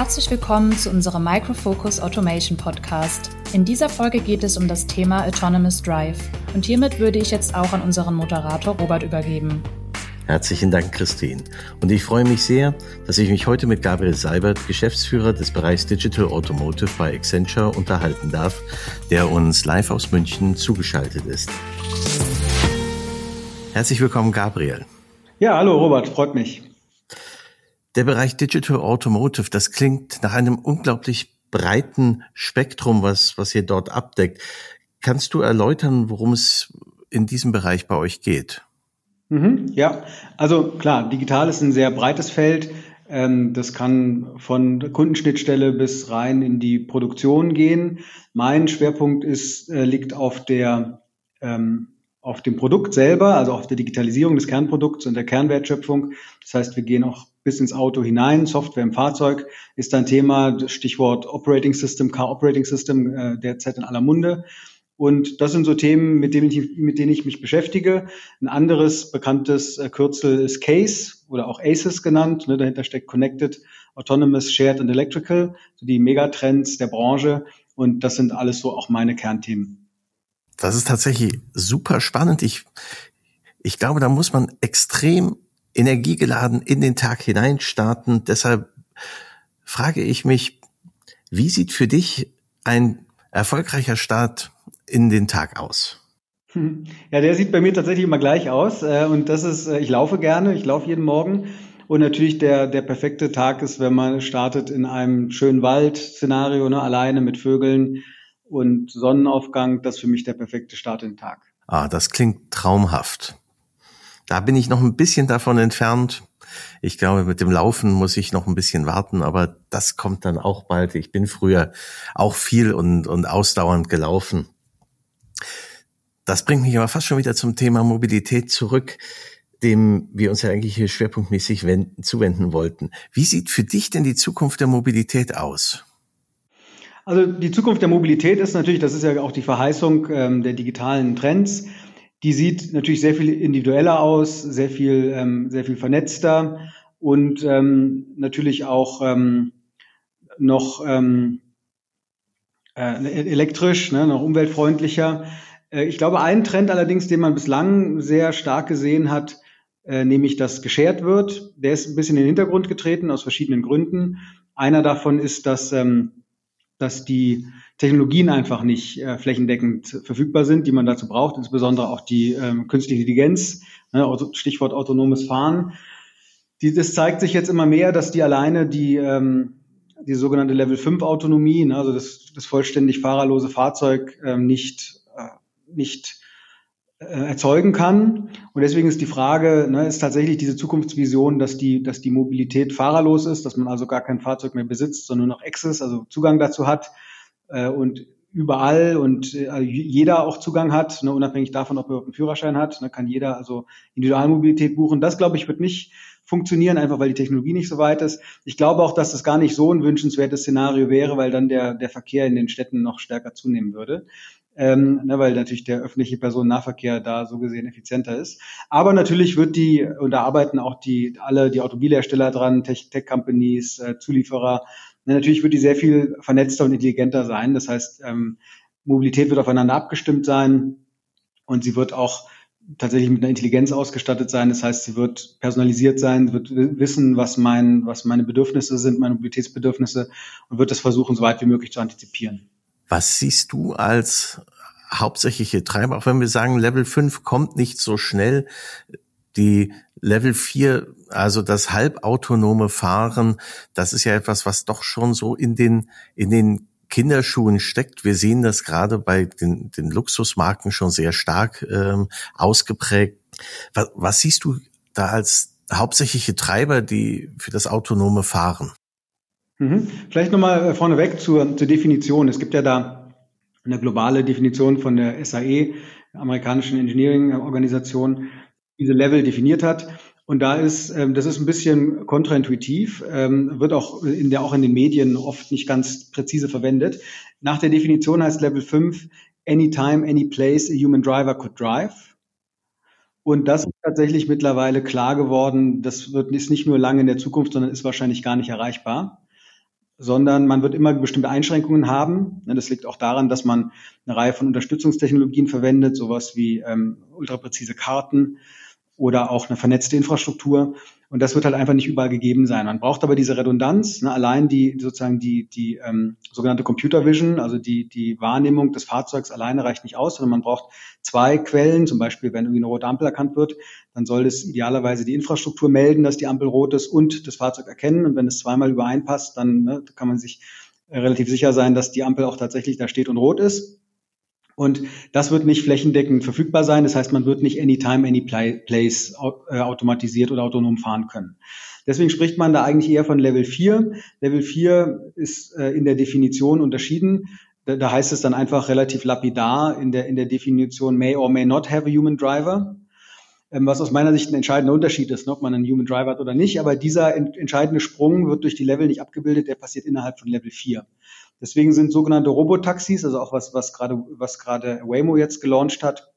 Herzlich willkommen zu unserem Microfocus Automation Podcast. In dieser Folge geht es um das Thema Autonomous Drive und hiermit würde ich jetzt auch an unseren Moderator Robert übergeben. Herzlichen Dank, Christine. Und ich freue mich sehr, dass ich mich heute mit Gabriel Seibert, Geschäftsführer des Bereichs Digital Automotive bei Accenture, unterhalten darf, der uns live aus München zugeschaltet ist. Herzlich willkommen, Gabriel. Ja, hallo Robert, freut mich. Der Bereich Digital Automotive, das klingt nach einem unglaublich breiten Spektrum, was, was ihr dort abdeckt. Kannst du erläutern, worum es in diesem Bereich bei euch geht? Mhm, ja, also klar, digital ist ein sehr breites Feld. Ähm, das kann von Kundenschnittstelle bis rein in die Produktion gehen. Mein Schwerpunkt ist, äh, liegt auf der ähm, auf dem Produkt selber, also auf der Digitalisierung des Kernprodukts und der Kernwertschöpfung. Das heißt, wir gehen auch bis ins Auto hinein. Software im Fahrzeug ist ein Thema, Stichwort Operating System, Car Operating System, äh, derzeit in aller Munde. Und das sind so Themen, mit denen ich, mit denen ich mich beschäftige. Ein anderes bekanntes äh, Kürzel ist CASE oder auch ACES genannt. Ne, dahinter steckt Connected, Autonomous, Shared and Electrical, so die Megatrends der Branche. Und das sind alles so auch meine Kernthemen. Das ist tatsächlich super spannend. Ich, ich glaube, da muss man extrem energiegeladen in den Tag hinein Deshalb frage ich mich, wie sieht für dich ein erfolgreicher Start in den Tag aus? Ja, der sieht bei mir tatsächlich immer gleich aus. Äh, und das ist, äh, ich laufe gerne, ich laufe jeden Morgen. Und natürlich der, der perfekte Tag ist, wenn man startet in einem schönen Wald-Szenario, ne, alleine mit Vögeln und Sonnenaufgang. Das ist für mich der perfekte Start in den Tag. Ah, das klingt traumhaft. Da bin ich noch ein bisschen davon entfernt. Ich glaube, mit dem Laufen muss ich noch ein bisschen warten, aber das kommt dann auch bald. Ich bin früher auch viel und, und ausdauernd gelaufen. Das bringt mich aber fast schon wieder zum Thema Mobilität zurück, dem wir uns ja eigentlich hier schwerpunktmäßig wenden, zuwenden wollten. Wie sieht für dich denn die Zukunft der Mobilität aus? Also die Zukunft der Mobilität ist natürlich, das ist ja auch die Verheißung ähm, der digitalen Trends. Die sieht natürlich sehr viel individueller aus, sehr viel, ähm, sehr viel vernetzter und ähm, natürlich auch ähm, noch ähm, äh, elektrisch, ne, noch umweltfreundlicher. Äh, ich glaube, ein Trend allerdings, den man bislang sehr stark gesehen hat, äh, nämlich dass geschert wird, der ist ein bisschen in den Hintergrund getreten aus verschiedenen Gründen. Einer davon ist, dass, ähm, dass die Technologien einfach nicht äh, flächendeckend verfügbar sind, die man dazu braucht, insbesondere auch die ähm, künstliche Intelligenz, ne, Stichwort autonomes Fahren. Die, das zeigt sich jetzt immer mehr, dass die alleine die, ähm, die sogenannte Level 5 Autonomie, ne, also das, das vollständig fahrerlose Fahrzeug ähm, nicht, äh, nicht äh, erzeugen kann. Und deswegen ist die Frage, ne, ist tatsächlich diese Zukunftsvision, dass die, dass die Mobilität fahrerlos ist, dass man also gar kein Fahrzeug mehr besitzt, sondern nur noch Access, also Zugang dazu hat äh, und überall und äh, jeder auch Zugang hat, ne, unabhängig davon, ob er einen Führerschein hat, ne, kann jeder also Individualmobilität buchen. Das, glaube ich, wird nicht funktionieren, einfach weil die Technologie nicht so weit ist. Ich glaube auch, dass das gar nicht so ein wünschenswertes Szenario wäre, weil dann der, der Verkehr in den Städten noch stärker zunehmen würde. Ähm, ne, weil natürlich der öffentliche Personennahverkehr da so gesehen effizienter ist. Aber natürlich wird die, und da arbeiten auch die alle die Automobilhersteller dran, Tech-Companies, äh, Zulieferer, Natürlich wird die sehr viel vernetzter und intelligenter sein. Das heißt, ähm, Mobilität wird aufeinander abgestimmt sein und sie wird auch tatsächlich mit einer Intelligenz ausgestattet sein. Das heißt, sie wird personalisiert sein, wird wissen, was, mein, was meine Bedürfnisse sind, meine Mobilitätsbedürfnisse und wird das versuchen, so weit wie möglich zu antizipieren. Was siehst du als hauptsächliche Treiber, auch wenn wir sagen, Level 5 kommt nicht so schnell, die Level 4, also das halbautonome Fahren, das ist ja etwas, was doch schon so in den, in den Kinderschuhen steckt. Wir sehen das gerade bei den, den Luxusmarken schon sehr stark ähm, ausgeprägt. Was, was siehst du da als hauptsächliche Treiber, die für das autonome Fahren? Mhm. Vielleicht nochmal äh, vorneweg zur, zur Definition. Es gibt ja da eine globale Definition von der SAE, amerikanischen Engineering-Organisation, diese Level definiert hat. Und da ist, ähm, das ist ein bisschen kontraintuitiv, ähm, wird auch in der, auch in den Medien oft nicht ganz präzise verwendet. Nach der Definition heißt Level 5 anytime, any place a human driver could drive. Und das ist tatsächlich mittlerweile klar geworden. Das wird, ist nicht nur lange in der Zukunft, sondern ist wahrscheinlich gar nicht erreichbar. sondern man wird immer bestimmte Einschränkungen haben. Das liegt auch daran, dass man eine Reihe von Unterstützungstechnologien verwendet, sowas wie ähm, ultrapräzise Karten oder auch eine vernetzte Infrastruktur. Und das wird halt einfach nicht überall gegeben sein. Man braucht aber diese Redundanz, ne, allein die sozusagen die, die ähm, sogenannte Computer Vision, also die, die Wahrnehmung des Fahrzeugs alleine reicht nicht aus, sondern man braucht zwei Quellen, zum Beispiel wenn irgendwie eine rote Ampel erkannt wird, dann soll das idealerweise die Infrastruktur melden, dass die Ampel rot ist und das Fahrzeug erkennen. Und wenn es zweimal übereinpasst, dann ne, kann man sich relativ sicher sein, dass die Ampel auch tatsächlich da steht und rot ist. Und das wird nicht flächendeckend verfügbar sein. Das heißt, man wird nicht anytime, any place äh, automatisiert oder autonom fahren können. Deswegen spricht man da eigentlich eher von Level 4. Level 4 ist äh, in der Definition unterschieden. Da, heißt es dann einfach relativ lapidar in der, in der Definition may or may not have a human driver ähm, was aus meiner Sicht ein entscheidender Unterschied ist, ne, ob man einen Human Driver hat oder nicht. Aber dieser entscheidende Sprung wird durch die Level nicht abgebildet, der passiert innerhalb von Level 4. Deswegen sind sogenannte Robotaxis, also auch was, was gerade, was gerade Waymo jetzt gelauncht hat,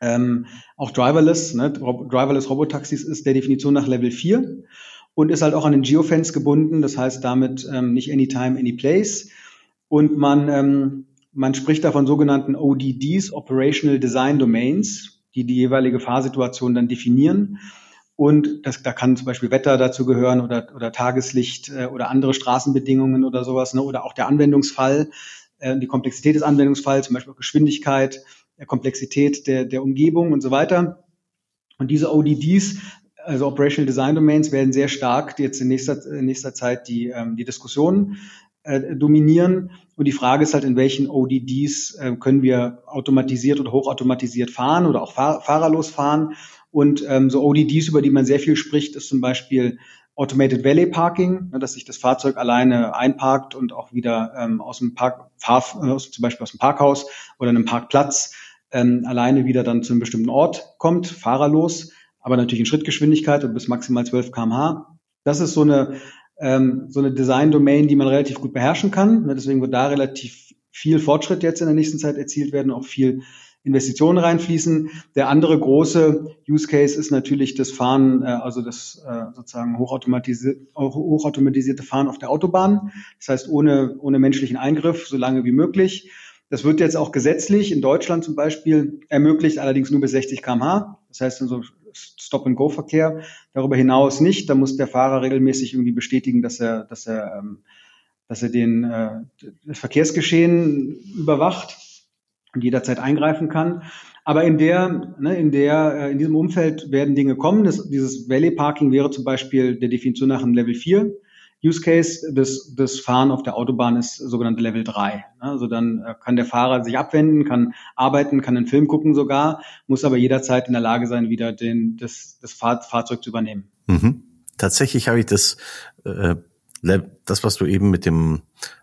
ähm, auch driverless, ne? driverless Robotaxis ist der Definition nach Level 4 und ist halt auch an den Geofence gebunden, das heißt damit ähm, nicht anytime, any place. Und man, ähm, man spricht da von sogenannten ODDs, Operational Design Domains, die die jeweilige Fahrsituation dann definieren. Und das, da kann zum Beispiel Wetter dazu gehören oder, oder Tageslicht äh, oder andere Straßenbedingungen oder sowas, ne? oder auch der Anwendungsfall, äh, die Komplexität des Anwendungsfalls, zum Beispiel auch Geschwindigkeit, der Komplexität der, der Umgebung und so weiter. Und diese ODDs, also Operational Design Domains, werden sehr stark jetzt in nächster, in nächster Zeit die, ähm, die Diskussion äh, dominieren. Und die Frage ist halt, in welchen ODDs äh, können wir automatisiert oder hochautomatisiert fahren oder auch fahr fahrerlos fahren. Und ähm, so ODDs, über die man sehr viel spricht, ist zum Beispiel Automated Valet Parking, ne, dass sich das Fahrzeug alleine einparkt und auch wieder ähm, aus dem Park, Fahr, äh, zum Beispiel aus dem Parkhaus oder einem Parkplatz ähm, alleine wieder dann zu einem bestimmten Ort kommt, fahrerlos, aber natürlich in Schrittgeschwindigkeit und bis maximal 12 kmh. Das ist so eine ähm, so eine Design-Domain, die man relativ gut beherrschen kann. Ne, deswegen wird da relativ viel Fortschritt jetzt in der nächsten Zeit erzielt werden, auch viel Investitionen reinfließen. Der andere große Use Case ist natürlich das Fahren, äh, also das äh, sozusagen hochautomatisierte, hochautomatisierte Fahren auf der Autobahn. Das heißt ohne, ohne menschlichen Eingriff, so lange wie möglich. Das wird jetzt auch gesetzlich in Deutschland zum Beispiel ermöglicht, allerdings nur bis 60 km/h. Das heißt, in so Stop-and-Go-Verkehr darüber hinaus nicht. Da muss der Fahrer regelmäßig irgendwie bestätigen, dass er, dass er, ähm, dass er den äh, das Verkehrsgeschehen überwacht und jederzeit eingreifen kann. Aber in der, ne, in der, äh, in diesem Umfeld werden Dinge kommen. Das, dieses Valley Parking wäre zum Beispiel der Definition nach ein Level 4 Use Case. Das, das Fahren auf der Autobahn ist sogenannte Level 3. Also dann äh, kann der Fahrer sich abwenden, kann arbeiten, kann einen Film gucken sogar, muss aber jederzeit in der Lage sein, wieder den, das, das Fahr Fahrzeug zu übernehmen. Mhm. Tatsächlich habe ich das, äh, das, was du eben mit dem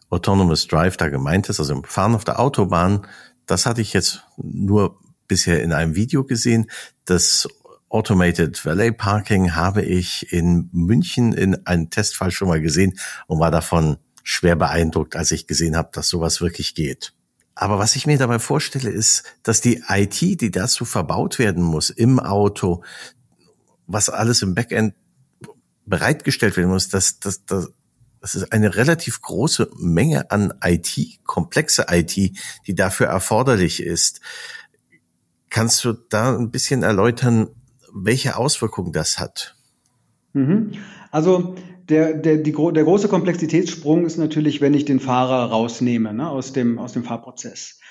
Autonomous Drive da gemeint hast, also im Fahren auf der Autobahn, das hatte ich jetzt nur bisher in einem Video gesehen. Das Automated Valet Parking habe ich in München in einem Testfall schon mal gesehen und war davon schwer beeindruckt, als ich gesehen habe, dass sowas wirklich geht. Aber was ich mir dabei vorstelle, ist, dass die IT, die dazu verbaut werden muss im Auto, was alles im Backend bereitgestellt werden muss, dass, dass, dass, das ist eine relativ große Menge an IT, komplexe IT, die dafür erforderlich ist. Kannst du da ein bisschen erläutern, welche Auswirkungen das hat? Mhm. Also der, der, die, der große Komplexitätssprung ist natürlich, wenn ich den Fahrer rausnehme ne, aus, dem, aus dem Fahrprozess.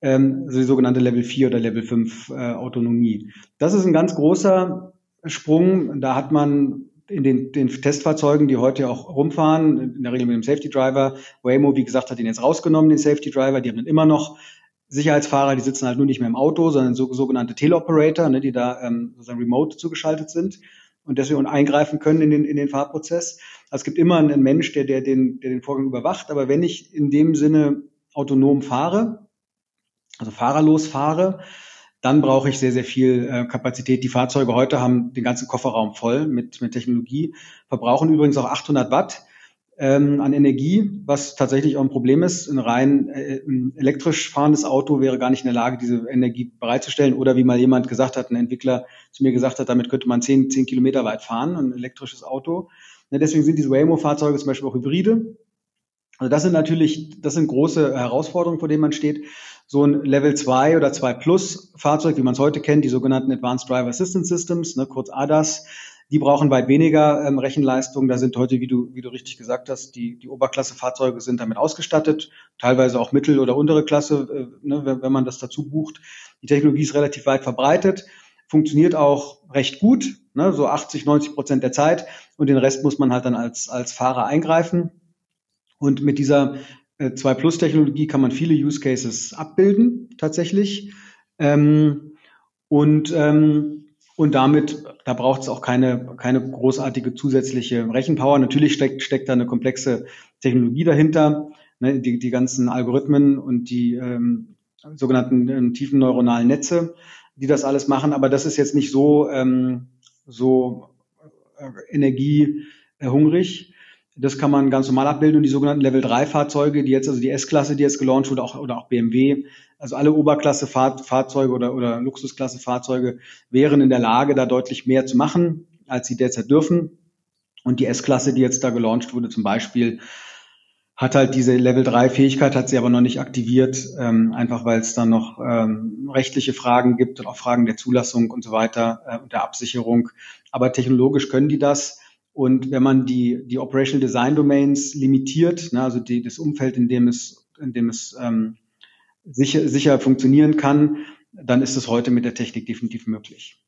Ähm, also die sogenannte Level 4 oder Level 5 äh, Autonomie. Das ist ein ganz großer Sprung. Da hat man in den, den Testfahrzeugen, die heute auch rumfahren, in der Regel mit dem Safety Driver. Waymo, wie gesagt, hat den jetzt rausgenommen, den Safety Driver. Die haben dann immer noch Sicherheitsfahrer, die sitzen halt nur nicht mehr im Auto, sondern so, sogenannte Teleoperator, ne, die da ähm, sozusagen remote zugeschaltet sind und deswegen eingreifen können in den, in den Fahrprozess. Also es gibt immer einen Mensch, der, der, den, der den Vorgang überwacht. Aber wenn ich in dem Sinne autonom fahre, also fahrerlos fahre, dann brauche ich sehr, sehr viel äh, Kapazität. Die Fahrzeuge heute haben den ganzen Kofferraum voll mit, mit Technologie, verbrauchen übrigens auch 800 Watt ähm, an Energie, was tatsächlich auch ein Problem ist. Ein rein äh, ein elektrisch fahrendes Auto wäre gar nicht in der Lage, diese Energie bereitzustellen. Oder wie mal jemand gesagt hat, ein Entwickler zu mir gesagt hat, damit könnte man 10, 10 Kilometer weit fahren, ein elektrisches Auto. Ne, deswegen sind diese Waymo-Fahrzeuge zum Beispiel auch Hybride. Also das sind natürlich, das sind große Herausforderungen, vor denen man steht. So ein Level 2 oder 2 Plus Fahrzeug, wie man es heute kennt, die sogenannten Advanced Driver Assistance Systems, ne, kurz ADAS, die brauchen weit weniger ähm, Rechenleistung. Da sind heute, wie du, wie du richtig gesagt hast, die, die Oberklasse-Fahrzeuge sind damit ausgestattet, teilweise auch Mittel- oder untere Klasse, äh, ne, wenn, wenn man das dazu bucht. Die Technologie ist relativ weit verbreitet, funktioniert auch recht gut, ne, so 80, 90 Prozent der Zeit. Und den Rest muss man halt dann als, als Fahrer eingreifen. Und mit dieser äh, 2 Plus Technologie kann man viele Use Cases abbilden, tatsächlich. Ähm, und, ähm, und damit, da braucht es auch keine, keine großartige zusätzliche Rechenpower. Natürlich steckt, steckt da eine komplexe Technologie dahinter, ne, die, die ganzen Algorithmen und die ähm, sogenannten ähm, tiefen neuronalen Netze, die das alles machen. Aber das ist jetzt nicht so, ähm, so äh, energiehungrig. Das kann man ganz normal abbilden und die sogenannten Level 3 Fahrzeuge, die jetzt, also die S-Klasse, die jetzt gelauncht wurde, auch, oder auch BMW, also alle Oberklasse Fahrzeuge oder, oder Luxusklasse Fahrzeuge wären in der Lage, da deutlich mehr zu machen, als sie derzeit dürfen. Und die S-Klasse, die jetzt da gelauncht wurde, zum Beispiel, hat halt diese Level 3 Fähigkeit, hat sie aber noch nicht aktiviert, ähm, einfach weil es dann noch ähm, rechtliche Fragen gibt und auch Fragen der Zulassung und so weiter äh, und der Absicherung. Aber technologisch können die das. Und wenn man die, die Operational Design Domains limitiert, ne, also die, das Umfeld, in dem es, in dem es ähm, sicher, sicher funktionieren kann, dann ist es heute mit der Technik definitiv möglich.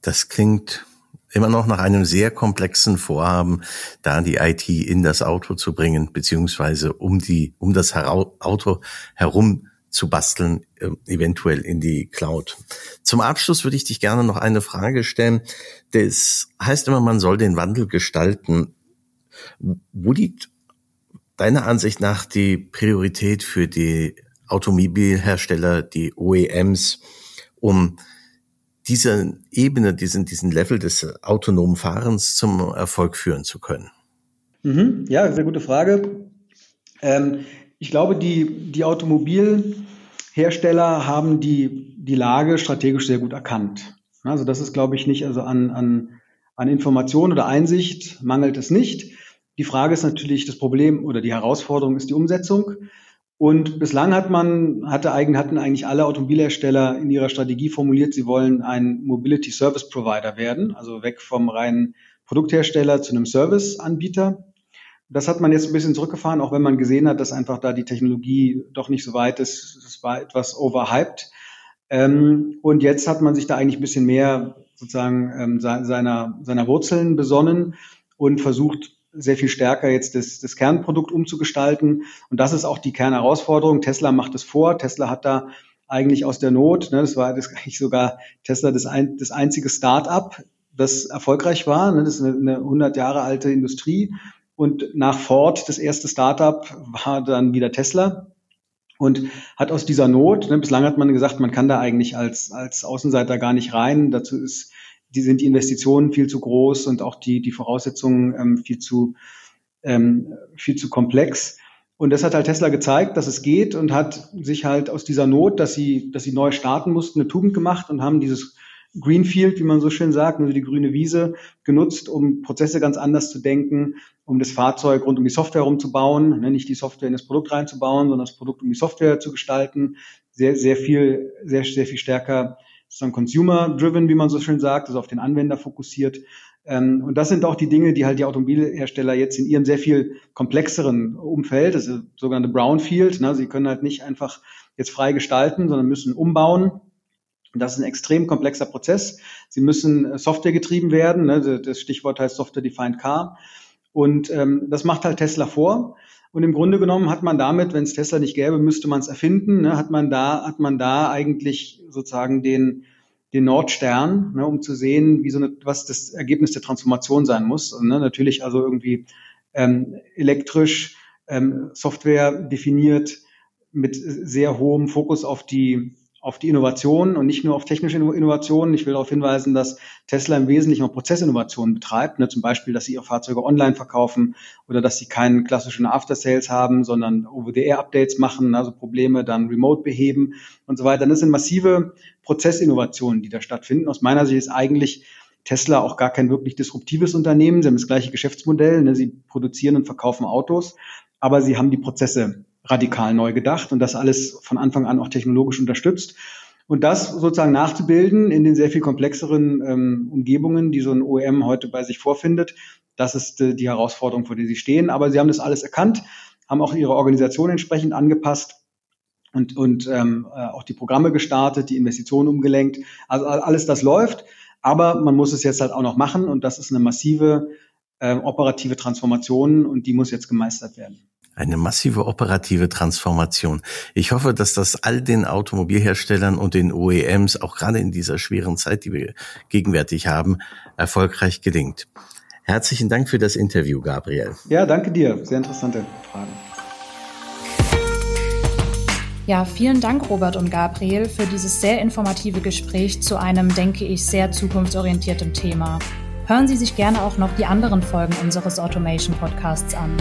Das klingt immer noch nach einem sehr komplexen Vorhaben, da die IT in das Auto zu bringen, beziehungsweise um die, um das Auto herum zu basteln, äh, eventuell in die Cloud. Zum Abschluss würde ich dich gerne noch eine Frage stellen. Das heißt immer, man soll den Wandel gestalten. Wo liegt deiner Ansicht nach die Priorität für die Automobilhersteller, die OEMs, um diese Ebene, diesen, diesen Level des autonomen Fahrens zum Erfolg führen zu können? Mhm, ja, sehr gute Frage. Ähm, ich glaube, die, die Automobilhersteller haben die, die Lage strategisch sehr gut erkannt. Also das ist, glaube ich, nicht, also an, an, an Information oder Einsicht mangelt es nicht. Die Frage ist natürlich, das Problem oder die Herausforderung ist die Umsetzung. Und bislang hat man, hatte hatten eigentlich alle Automobilhersteller in ihrer Strategie formuliert, sie wollen ein Mobility Service Provider werden, also weg vom reinen Produkthersteller zu einem Serviceanbieter. Das hat man jetzt ein bisschen zurückgefahren, auch wenn man gesehen hat, dass einfach da die Technologie doch nicht so weit ist. Das war etwas overhyped. Ähm, und jetzt hat man sich da eigentlich ein bisschen mehr sozusagen ähm, seiner, seiner Wurzeln besonnen und versucht, sehr viel stärker jetzt das, das Kernprodukt umzugestalten. Und das ist auch die Kernherausforderung. Tesla macht es vor. Tesla hat da eigentlich aus der Not, ne, das war das eigentlich sogar Tesla das, ein, das einzige Start-up, das erfolgreich war. Ne, das ist eine, eine 100 Jahre alte Industrie. Und nach Ford, das erste Startup, war dann wieder Tesla und hat aus dieser Not, ne, bislang hat man gesagt, man kann da eigentlich als, als Außenseiter gar nicht rein. Dazu ist die sind die Investitionen viel zu groß und auch die, die Voraussetzungen ähm, viel zu, ähm, viel zu komplex. Und das hat halt Tesla gezeigt, dass es geht und hat sich halt aus dieser Not, dass sie, dass sie neu starten mussten, eine Tugend gemacht und haben dieses Greenfield, wie man so schön sagt, also die grüne Wiese, genutzt, um Prozesse ganz anders zu denken, um das Fahrzeug rund um die Software herumzubauen, ne, nicht die Software in das Produkt reinzubauen, sondern das Produkt um die Software zu gestalten, sehr, sehr viel, sehr, sehr viel stärker sozusagen consumer-driven, wie man so schön sagt, also auf den Anwender fokussiert. Ähm, und das sind auch die Dinge, die halt die Automobilhersteller jetzt in ihrem sehr viel komplexeren Umfeld, das ist sogenannte Brownfield, ne, sie können halt nicht einfach jetzt frei gestalten, sondern müssen umbauen. Das ist ein extrem komplexer Prozess. Sie müssen äh, Software getrieben werden. Ne? Das Stichwort heißt Software Defined Car. Und ähm, das macht halt Tesla vor. Und im Grunde genommen hat man damit, wenn es Tesla nicht gäbe, müsste man es erfinden, ne, hat man da, hat man da eigentlich sozusagen den, den Nordstern, ne, um zu sehen, wie so eine, was das Ergebnis der Transformation sein muss. Und, ne, natürlich also irgendwie ähm, elektrisch, ähm, Software definiert mit sehr hohem Fokus auf die auf die Innovation und nicht nur auf technische Innovationen. Ich will darauf hinweisen, dass Tesla im Wesentlichen auch Prozessinnovationen betreibt. Ne? Zum Beispiel, dass sie ihre Fahrzeuge online verkaufen oder dass sie keinen klassischen After-Sales haben, sondern Over-the-Air-Updates machen, also Probleme dann remote beheben und so weiter. Das sind massive Prozessinnovationen, die da stattfinden. Aus meiner Sicht ist eigentlich Tesla auch gar kein wirklich disruptives Unternehmen. Sie haben das gleiche Geschäftsmodell. Ne? Sie produzieren und verkaufen Autos, aber sie haben die Prozesse radikal neu gedacht und das alles von Anfang an auch technologisch unterstützt. Und das sozusagen nachzubilden in den sehr viel komplexeren ähm, Umgebungen, die so ein OEM heute bei sich vorfindet, das ist äh, die Herausforderung, vor der sie stehen. Aber sie haben das alles erkannt, haben auch ihre Organisation entsprechend angepasst und, und ähm, äh, auch die Programme gestartet, die Investitionen umgelenkt. Also alles das läuft, aber man muss es jetzt halt auch noch machen und das ist eine massive äh, operative Transformation und die muss jetzt gemeistert werden. Eine massive operative Transformation. Ich hoffe, dass das all den Automobilherstellern und den OEMs auch gerade in dieser schweren Zeit, die wir gegenwärtig haben, erfolgreich gelingt. Herzlichen Dank für das Interview, Gabriel. Ja, danke dir. Sehr interessante Fragen. Ja, vielen Dank, Robert und Gabriel, für dieses sehr informative Gespräch zu einem, denke ich, sehr zukunftsorientierten Thema. Hören Sie sich gerne auch noch die anderen Folgen unseres Automation Podcasts an.